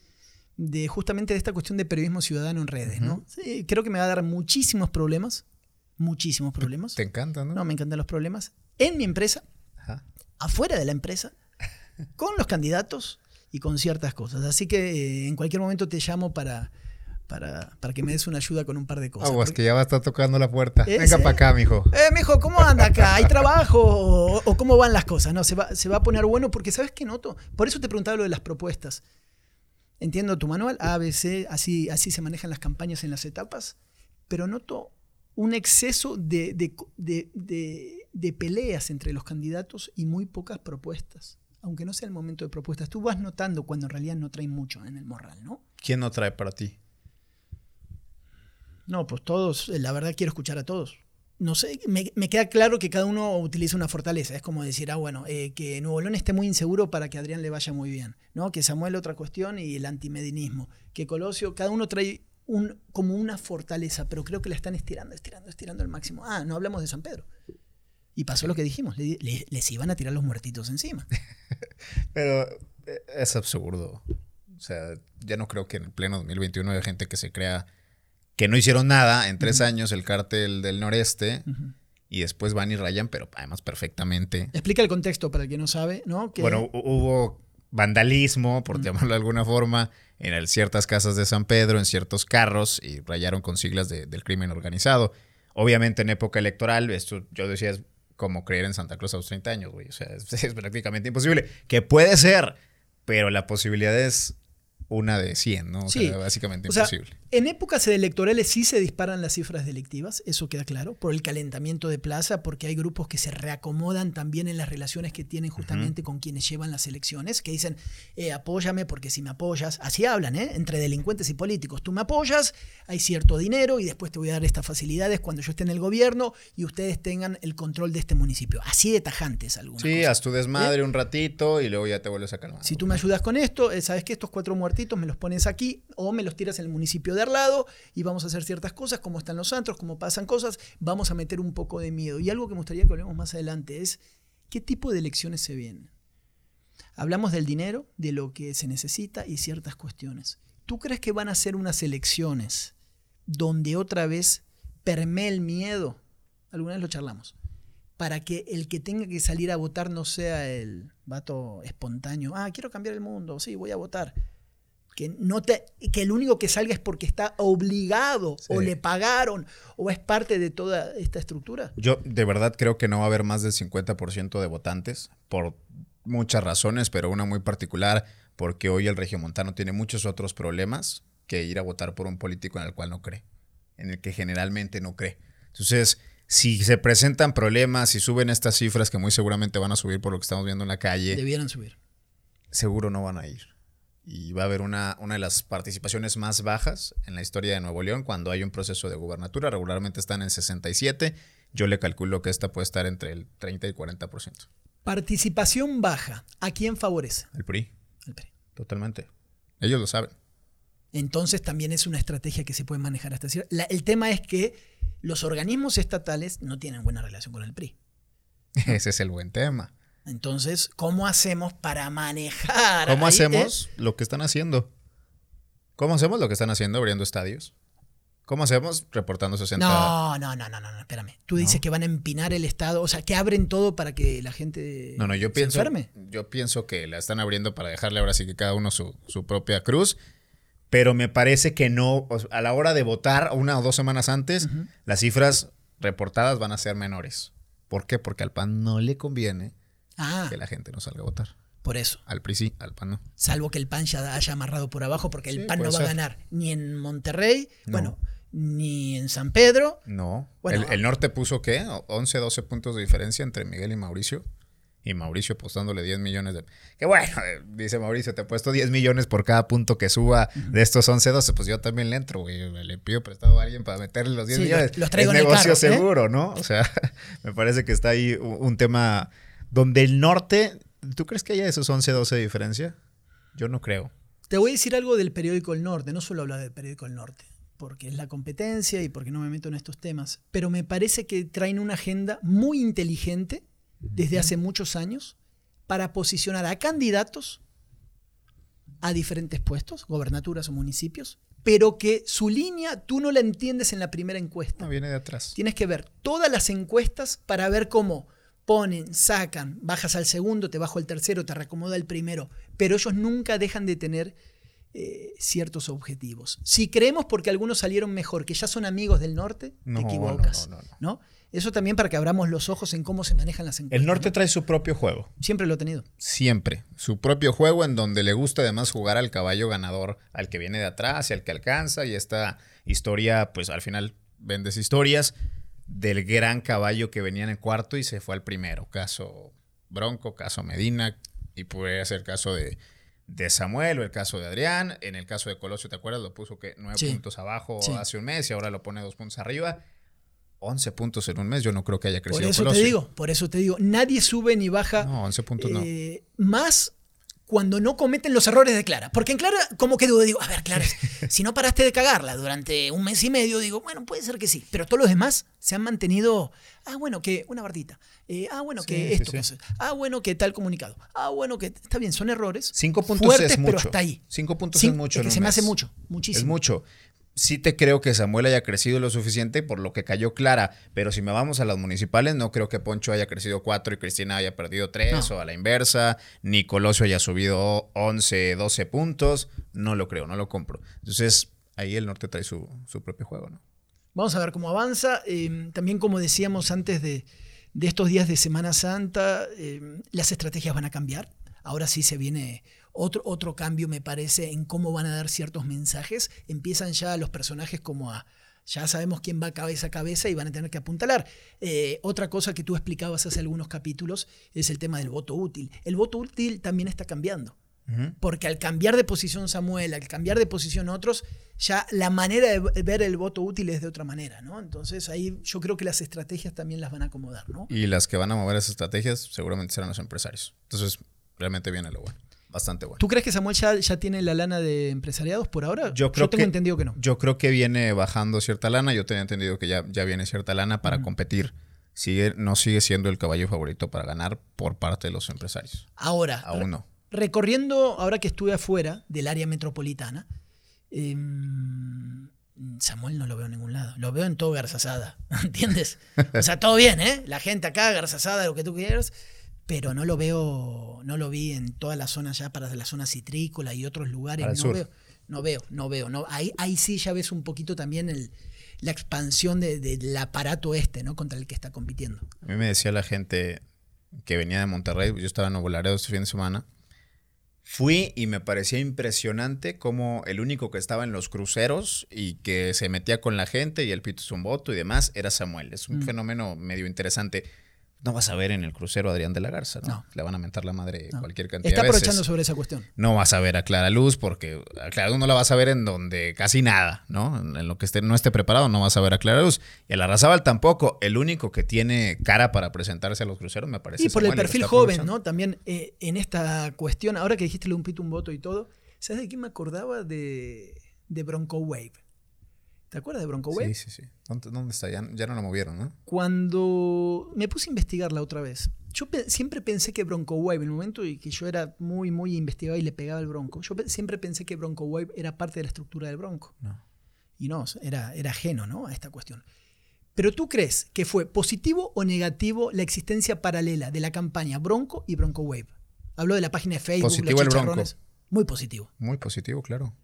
de justamente de esta cuestión de periodismo ciudadano en redes, ¿no? Sí, creo que me va a dar muchísimos problemas, muchísimos problemas. Te encantan, ¿no? No, me encantan los problemas. En mi empresa, afuera de la empresa, con los candidatos y con ciertas cosas. Así que eh, en cualquier momento te llamo para, para, para, que me des una ayuda con un par de cosas. Aguas, que ya va a estar tocando la puerta. Venga para acá, mijo. Eh, mijo, ¿cómo anda acá? ¿Hay trabajo? O, cómo van las cosas? No, se va, se va a poner bueno porque, ¿sabes qué noto? Por eso te preguntaba lo de las propuestas. Entiendo tu manual, ABC, así, así se manejan las campañas en las etapas, pero noto un exceso de, de, peleas entre los candidatos y muy pocas propuestas. Aunque no sea el momento de propuestas, tú vas notando cuando en realidad no traen mucho en el morral, ¿no? ¿Quién no trae para ti? No, pues todos, la verdad quiero escuchar a todos no sé, me, queda claro que cada uno utiliza una fortaleza. Es como decir, ah, bueno, eh, que Nuevo León esté muy inseguro para que Adrián le vaya muy bien, ¿no? Que Samuel otra cuestión y el antimedinismo. Que Colosio, cada uno trae un, como una fortaleza, pero creo que la están estirando, estirando, estirando al máximo. Ah, no hablamos de San Pedro. Y pasó lo que dijimos, les iban a tirar los muertitos encima. pero eh, es absurdo. O sea, ya no creo que en el pleno 2021 haya gente que se crea que no hicieron nada en tres años el cártel del noreste. Y después van y rayan, pero además perfectamente. Explica el contexto para el que no sabe, ¿no? Bueno, hubo vandalismo, por llamarlo de alguna forma, en ciertas casas de San Pedro, en ciertos carros, y rayaron con siglas del crimen organizado. Obviamente en época electoral, esto yo decía es como creer en Santa Claus a los 30 años, güey. O sea, es, es prácticamente imposible. Que puede ser, pero la posibilidad es una de 100, ¿no? O sea, básicamente imposible. En épocas electorales sí se disparan las cifras delictivas, eso queda claro, por el calentamiento de plaza, porque hay grupos que se reacomodan también en las relaciones que tienen justamente con quienes llevan las elecciones, que dicen, eh, apóyame porque si me apoyas, así hablan, ¿eh? Entre delincuentes y políticos, tú me apoyas, hay cierto dinero y después te voy a dar estas facilidades cuando yo esté en el gobierno y ustedes tengan el control de este municipio. Así de tajantes algunos. Sí, haz tu desmadre ¿Eh? un ratito y luego ya te vuelves a calmar. Si tú me ayudas con esto, eh, sabes que estos cuatro muertos me los pones aquí o me los tiras en el municipio de al lado y vamos a hacer ciertas cosas, como están los antros, como pasan cosas, vamos a meter un poco de miedo. Y algo que me gustaría que hablemos más adelante es qué tipo de elecciones se vienen. Hablamos del dinero, de lo que se necesita y ciertas cuestiones. ¿Tú crees que van a ser unas elecciones donde otra vez permee el miedo? Alguna vez lo charlamos. Para que el que tenga que salir a votar no sea el vato espontáneo. Ah, quiero cambiar el mundo. Sí, voy a votar. Que, no te, que el único que salga es porque está obligado o le pagaron o es parte de toda esta estructura. Yo de verdad creo que no va a haber más del 50% de votantes por muchas razones, pero una muy particular porque hoy el regiomontano tiene muchos otros problemas que ir a votar por un político en el cual no cree, en el que generalmente no cree. Entonces, si se presentan problemas y suben estas cifras que muy seguramente van a subir por lo que estamos viendo en la calle. Debieran subir. Seguro no van a ir. Y va a haber una, una de las participaciones más bajas en la historia de Nuevo León cuando hay un proceso de gubernatura. Regularmente están en 67. Yo le calculo que esta puede estar entre el 30 y 40%. Participación baja. ¿A quién favorece? El PRI. Totalmente. Ellos lo saben. Entonces también es una estrategia que se puede manejar hasta cierto. El tema es que los organismos estatales no tienen buena relación con el PRI. Ese es el buen tema. Entonces, ¿cómo hacemos para manejar? ¿Cómo hacemos lo que están haciendo? ¿Cómo hacemos lo que están haciendo abriendo estadios? ¿Cómo hacemos? Reportando 60. No, no, no, no, no, espérame. Tú dices que van a empinar el Estado, o sea, que abren todo para que la gente no, no, yo pienso, Yo pienso que la están abriendo para dejarle ahora sí que cada uno su, propia cruz, pero me parece que no, a la hora de votar, una o dos semanas antes, las cifras reportadas van a ser menores. ¿Por qué? Porque al PAN no le conviene ah. que la gente no salga a votar. Por eso. Al PRI sí, al PAN no. Salvo que el PAN ya haya amarrado por abajo, porque el PAN no va a ganar ni en Monterrey. Bueno, ni en San Pedro. No. el, norte puso qué? 11, 12 puntos de diferencia entre Miguel y Mauricio. Y Mauricio apostándole 10 millones de... Que bueno, eh, dice Mauricio, te he puesto 10 millones por cada punto que suba de estos 11, 12. Pues yo también le entro, güey. Le pido prestado a alguien para meterle los 10 millones. Los traigo es en negocio ¿eh? seguro, ¿no? O sea, me parece que está ahí un, tema donde el norte... ¿Tú crees que haya esos 11, 12 de diferencia? Yo no creo. Te voy a decir algo del periódico El Norte. No suelo hablar del periódico El Norte porque es la competencia y porque no me meto en estos temas, pero me parece que traen una agenda muy inteligente desde hace muchos años para posicionar a candidatos a diferentes puestos, gobernaturas o municipios, pero que su línea tú no la entiendes en la primera encuesta. No, viene de atrás. Tienes que ver todas las encuestas para ver cómo ponen, sacan, bajas al segundo, te bajo al tercero, te reacomoda el primero, pero ellos nunca dejan de tener eh, ciertos objetivos. Si creemos porque algunos salieron mejor, que ya son amigos del norte, te equivocas. No, Eso también para que abramos los ojos en cómo se manejan las encuestas. El norte trae su propio juego. Siempre lo ha tenido. Siempre. Su propio juego en donde le gusta además jugar al caballo ganador, al que viene de atrás y al que alcanza. Y esta historia, pues al final vendes historias del gran caballo que venía en el cuarto y se fue al primero. Caso Bronco, caso Medina, y puede ser caso de de Samuel o el caso de Adrián. En el caso de Colosio, ¿te acuerdas? Lo puso que nueve puntos abajo hace un mes y ahora lo pone dos puntos arriba. 11 puntos en un mes, yo no creo que haya crecido. Por eso te digo, por eso te digo, nadie sube ni baja. No, 11 puntos no. Eh, más cuando no cometen los errores de Clara. Porque en Clara, como que dudo, digo, a ver, Clara, si no paraste de cagarla durante un mes y medio, digo, bueno, puede ser que sí. Pero todos los demás se han mantenido, ah, bueno, que una bardita. Eh, ah, bueno, que esto. ah, bueno, que tal comunicado. Ah, bueno, que está bien, son errores. Cinco puntos es mucho. pero hasta ahí. Cinco puntos es mucho. que se me hace mucho, muchísimo. Es mucho sí te creo que Samuel haya crecido lo suficiente por lo que cayó Clara, pero si me vamos a las municipales, no creo que Poncho haya crecido cuatro y Cristina haya perdido tres o a la inversa, ni Colosio haya subido 11, 12 puntos, no lo creo, no lo compro. Entonces, ahí el norte trae su, propio juego, ¿no? Vamos a ver cómo avanza. Em, también como decíamos antes de, estos días de Semana Santa, em, las estrategias van a cambiar. Ahora sí se viene otro, otro cambio, me parece, en cómo van a dar ciertos mensajes. Empiezan ya los personajes como a, ya sabemos quién va cabeza a cabeza y van a tener que apuntalar. Eh, otra cosa que tú explicabas hace algunos capítulos es el tema del voto útil. El voto útil también está cambiando. Porque al cambiar de posición Samuel, al cambiar de posición otros, ya la manera de ver el voto útil es de otra manera, ¿no? Entonces ahí yo creo que las estrategias también las van a acomodar, ¿no? Y las que van a mover esas estrategias seguramente serán los empresarios. Entonces realmente viene lo bueno bastante bueno. ¿Tú crees que Samuel ya, tiene la lana de empresariados por ahora? Yo creo tengo entendido que no. Yo creo que viene bajando cierta lana. Yo tenía entendido que ya, ya viene cierta lana para competir. Sigue, no sigue siendo el caballo favorito para ganar por parte de los empresarios. Ahora, aún no. Recorriendo, ahora que estuve afuera del área metropolitana, Em, Samuel no lo veo en ningún lado. Lo veo en todo Garzasada. ¿Entiendes? O sea, todo bien, ¿eh? La gente acá, Garzasada, lo que tú quieras. Pero no lo veo, no lo vi en toda la zona ya para la zona citrícola y otros lugares. no, Veo, no veo, no veo. No, ahí, ahí sí ya ves un poquito también el, la expansión del aparato este, ¿no? Contra el que está compitiendo. A mí me decía la gente que venía de Monterrey, yo estaba en Nuevo Laredo este fin de semana, Fui y me parecía impresionante como el único que estaba en los cruceros y que se metía con la gente y el pito voto y demás era Samuel. Es un mm. fenómeno medio interesante. No vas a ver en el crucero a Adrián de la Garza, ¿no? Le van a mentar la madre cualquier cantidad Está aprovechando sobre esa cuestión. No vas a ver a Clara Luz porque a Clara Luz no la vas a ver en donde casi nada, ¿no? En lo que esté, no esté preparado no vas a ver a Clara Luz. Y a la Razabal tampoco. El único que tiene cara para presentarse a los cruceros me parece. Y por el perfil joven, ¿no? También eh, en esta cuestión, ahora que dijiste un pito, un voto y todo, ¿sabes de quién me acordaba? De, de Bronco Wave. ¿Te acuerdas de Bronco Wave? Sí, sí, sí. ¿Dónde, está? Ya, no lo movieron, ¿no? Cuando me puse a investigarla otra vez, yo siempre pensé que Bronco Wave, en el momento y que yo era muy, muy investigado y le pegaba el Bronco, yo siempre pensé que Bronco Wave era parte de la estructura del Bronco. No. Y no, era, era ajeno ¿no? a esta cuestión. Pero tú crees que fue positivo o negativo la existencia paralela de la campaña Bronco y Bronco Wave? Hablo de la página de Facebook, positivo el Bronco. Muy positivo. Muy positivo, claro.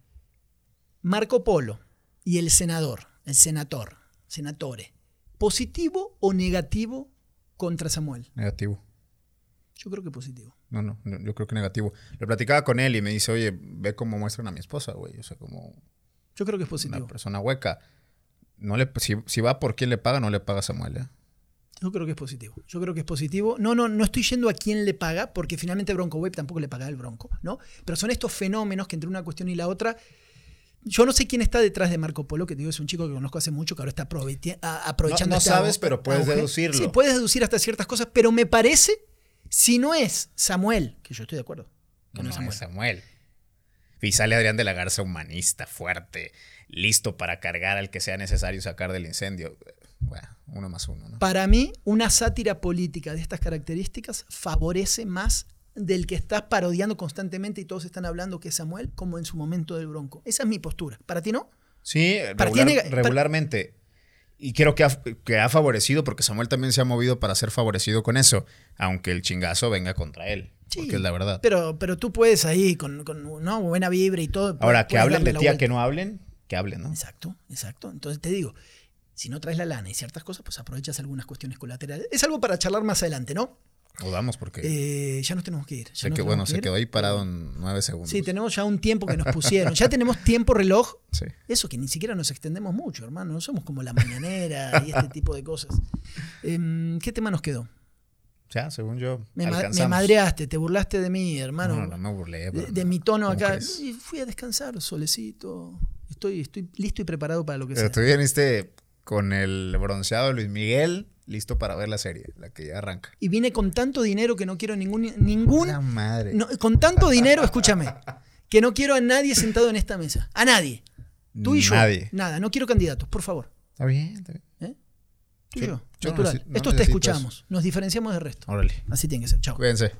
Marco Polo y el senador, el senador, senatore, ¿positivo o negativo contra Samuel? Negativo. Yo creo que positivo. No, no, yo creo que negativo. Lo platicaba con él y me dice, oye, ve cómo muestran a mi esposa, güey. O sea, como... Yo creo que es positivo. Una persona hueca. No le, si, va por quién le paga, no le paga a Samuel, ¿eh? Yo creo que es positivo. Yo creo que es positivo. No, no, no estoy yendo a quién le paga, porque finalmente Bronco Web tampoco le paga el Bronco, ¿no? Pero son estos fenómenos que entre una cuestión y la otra yo no sé quién está detrás de Marco Polo, que te digo es un chico que conozco hace mucho, que ahora está aprovechando. No, no sabes, pero puedes deducirlo. Sí, puedes deducir hasta ciertas cosas, pero me parece, si no es Samuel, que yo estoy de acuerdo. no, es Samuel. Samuel. Y sale Adrián de la Garza humanista, fuerte, listo para cargar al que sea necesario sacar del incendio. Bueno, uno más uno. ¿no? Para mí, una sátira política de estas características favorece más del que estás parodiando constantemente y todos están hablando que es Samuel, como en su momento del Bronco. Esa es mi postura. ¿Para ti no? Sí, regularmente. Y creo que ha, que ha, favorecido, porque Samuel también se ha movido para ser favorecido con eso, aunque el chingazo venga contra él. Sí, porque es la verdad. Pero, pero tú puedes ahí, con, ¿no? buena vibra y todo. Ahora, que hablen de ti a que no hablen, que hablen, ¿no? Exacto, exacto. Entonces te digo, si no traes la lana y ciertas cosas, pues aprovechas algunas cuestiones colaterales. Es algo para charlar más adelante, ¿no? Rodamos porque. Eh, ya nos tenemos que ir. que, bueno, se quedó ahí parado en nueve segundos. Sí, tenemos ya un tiempo que nos pusieron. ya tenemos tiempo reloj. Sí. Eso que ni siquiera nos extendemos mucho, hermano. No somos como la mañanera y este tipo de cosas. Em, ¿Qué tema nos quedó? Ya, según yo. Me, me, madreaste, te burlaste de mí, hermano. No, no me burlé. De, mi tono acá. Y fui a descansar, solecito. Estoy, estoy listo y preparado para lo que Pero sea. Tú viniste con el bronceado Luis Miguel listo para ver la serie, la que ya arranca. Y vine con tanto dinero que no quiero ningún... ningún madre. con tanto dinero, escúchame, que no quiero a nadie sentado en esta mesa. A nadie. Tú y yo. Nadie. Nada, no quiero candidatos, por favor. Está bien, está bien. ¿Eh? Tú y yo. Natural. Estos te escuchamos. Nos diferenciamos del resto. Órale. Así tiene que ser. Chao. Cuídense.